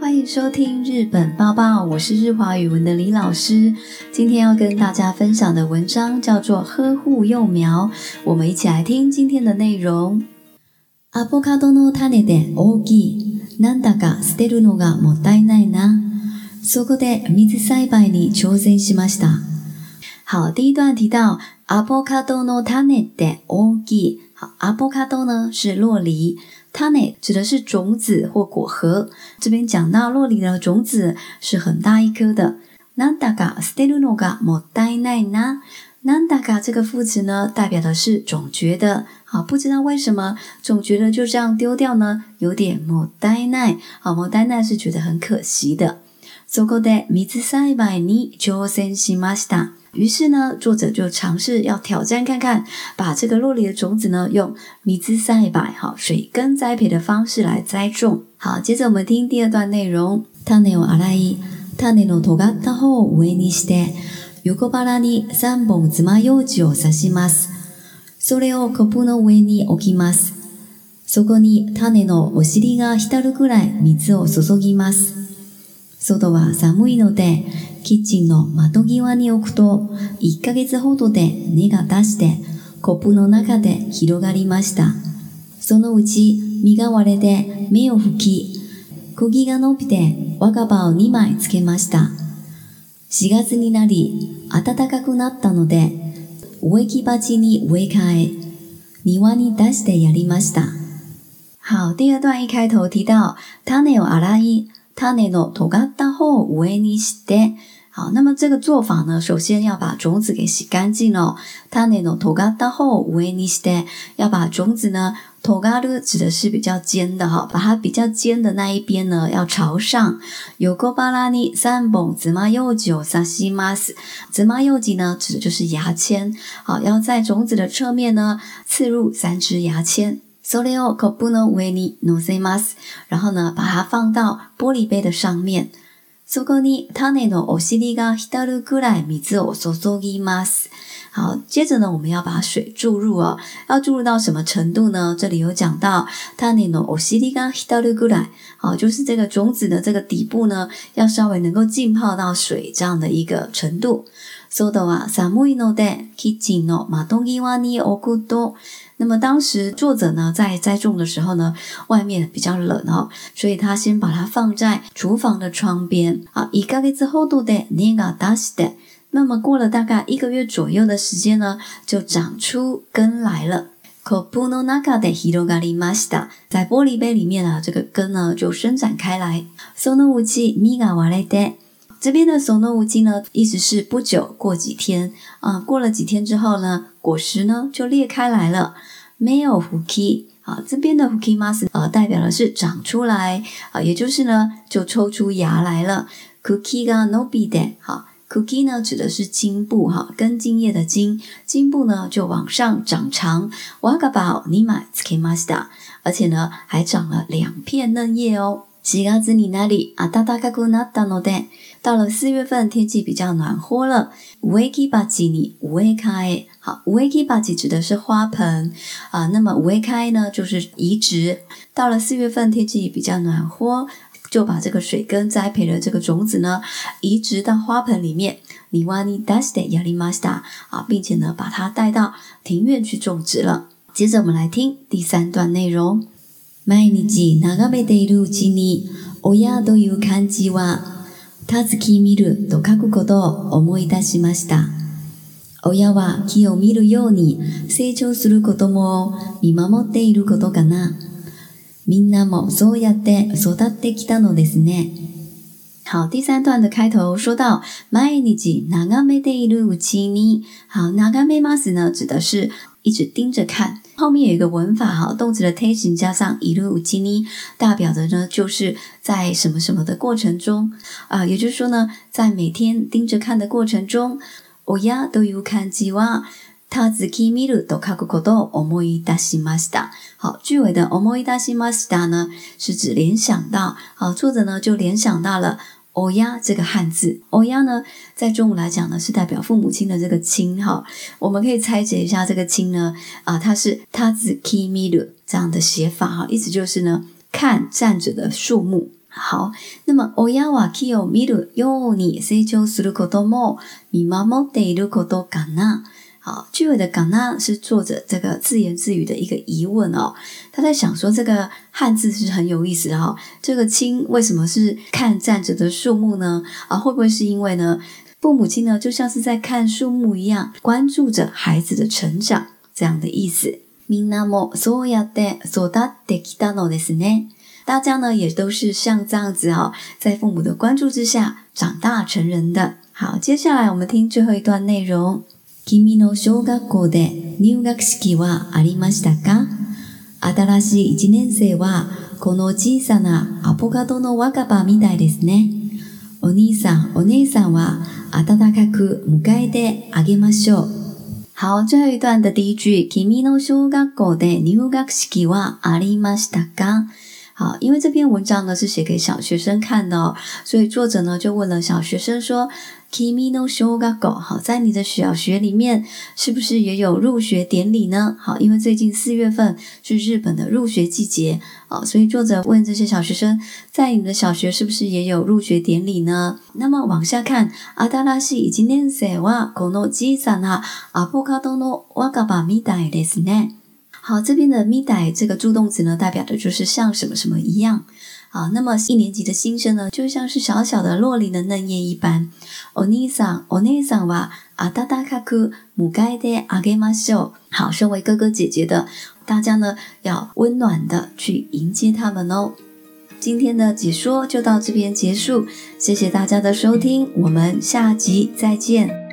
欢迎收听《日本报报》，我是日华语文的李老师。今天要跟大家分享的文章叫做《呵护幼苗》，我们一起来听今天的内容。阿波卡多のタネで大きい、なんだか捨てるのがも大変な、そこで水栽培に挑戦しました。好，第一段提到阿波卡多のタネで大きい，好，阿波卡多呢是洛梨。t a n n 指的是种子或果核这边讲到洛里的种子是很大一颗的 nandaka s t e l l noga m o d a i n a na nandaka 这个副词呢代表的是总觉得好不知道为什么总觉得就这样丢掉呢有点莫奈奈好莫奈奈是觉得很可惜的 sogoday 米子塞白泥 j s e 于是呢，作者就尝试要挑战看看，把这个洛梨的种子呢，用米子栽培、哈水根栽培的方式来栽种。好，接着我们听第二段内容：タを洗い、種の尖った方を上にして、横腹に三本爪楊枝を刺します。それをコップの上に置きます。そこに種のお尻が浸るくらい水を注ぎます。外は寒いので、キッチンの窓際に置くと、1ヶ月ほどで根が出して、コップの中で広がりました。そのうち身が割れて目を吹き、釘が伸びて若葉を2枚つけました。4月になり暖かくなったので、植木鉢に植え替え、庭に出してやりました。好，第二段一开头提到種を洗い、タネの土がた後、ウエニシテ。好，那么这个做法呢，首先要把种子给洗干净喽。タネの土がた後、ウエニシテ。要把种子呢，土がる指的是比较尖的哈，把它比较尖的那一边呢，要朝上。有ゴバラニ三本、紫マ右久サシマス。紫マ右久呢，指的就是牙签。好，要在种子的侧面呢，刺入三支牙签。それをコップの上に載せます。然后呢，把它放到玻璃杯的上面。そこに種のお尻がひたるぐらい水を注ぎます。好，接着呢，我们要把水注入啊，要注入到什么程度呢？这里有讲到種のお尻がひたるぐらい，好，就是这个种子的这个底部呢，要稍微能够浸泡到水这样的一个程度。そうだわ。サムイノデキッチンのマドンギワニオクド。那么当时作者呢在栽种的时候呢，外面比较冷哦，所以他先把它放在厨房的窗边。啊。一个月之后度でネガダ西で。那么过了大概一个月左右的时间呢，就长出根来了。コプノナガでヒドガリマシダ。在玻璃杯里面啊，这个根呢就伸展开来。ソノウキミがワレて、这边的索诺乌基呢，意思是不久过几天啊，过了几天之后呢，果实呢就裂开来了，没有胡基啊。这边的胡基马斯呃，代表的是长出来啊，也就是呢就抽出芽来了。cookie no be d a 基好，cookie 呢指的是茎部哈，根茎叶的茎，茎部呢就往上长长。瓦噶宝尼玛斯基马斯达，而且呢还长了两片嫩叶哦。西嘎子你那里啊，达达卡古纳达诺代。到了四月份，天气比较暖和了。wake 基巴吉尼 w a 乌埃开。好，w a k e 基巴吉指的是花盆啊，那么 w a 乌埃开呢，就是移植。到了四月份，天气比较暖和，就把这个水根栽培的这个种子呢，移植到花盆里面。das d 瓦尼达斯特亚利玛斯塔啊，并且呢，把它带到庭院去种植了。接着我们来听第三段内容。毎日眺めているうちに、親という漢字は、たずき見ると書くことを思い出しました。親は木を見るように成長する子供を見守っていることかな。みんなもそうやって育ってきたのですね。好，第三段的开头说到毎日眺めているうちに，好，眺めます呢指的是一直盯着看，后面有一个文法哈，动词的 tense 加上一 i n i 代表的呢就是在什么什么的过程中啊，也就是说呢，在每天盯着看的过程中，我呀都有看吉娃，他仔细密路都看过好多，我莫伊达西玛斯达。好，句尾的我莫伊达西玛斯呢，是指联想到，好，作者呢就联想到了。欧押这个汉字，欧押呢，在中文来讲呢，是代表父母亲的这个亲哈。我们可以拆解一下这个亲呢，啊，它是它是 kimiu 这样的写法哈，意思就是呢，看站着的数目。好，那么欧 u k キオ o m ように成長するこ e も見守っているこ a かな。好，句尾的港纳是作者这个自言自语的一个疑问哦。他在想说，这个汉字是很有意思哈。这个“亲”为什么是看站着的树木呢？啊，会不会是因为呢？父母亲呢，就像是在看树木一样，关注着孩子的成长这样的意思。大家呢也都是像这样子哦，在父母的关注之下长大成人的。好，接下来我们听最后一段内容。君の小学校で入学式はありましたか新しい1年生はこの小さなアボカドの若葉みたいですね。お兄さん、お姉さんは暖かく迎えてあげましょう。好，这一段的第一句，君の小学校で入学式はありましたか？好，因为这篇文章呢是写给小学生看的、哦，所以作者呢就问了小学生说：“ Kimi n キミの o g a g ゴ。好，在你的小学里面，是不是也有入学典礼呢？好，因为最近四月份是日本的入学季节啊，所以作者问这些小学生，在你的小学是不是也有入学典礼呢？那么往下看，アダラシイキネセワこの機産ハアボカドのわがばみたいですね。好，这边的みたい这个助动词呢，代表的就是像什么什么一样。好，那么一年级的新生呢，就像是小小的洛丽的嫩叶一般。好，身为哥哥姐姐的大家呢，要温暖的去迎接他们哦。今天的解说就到这边结束，谢谢大家的收听，我们下集再见。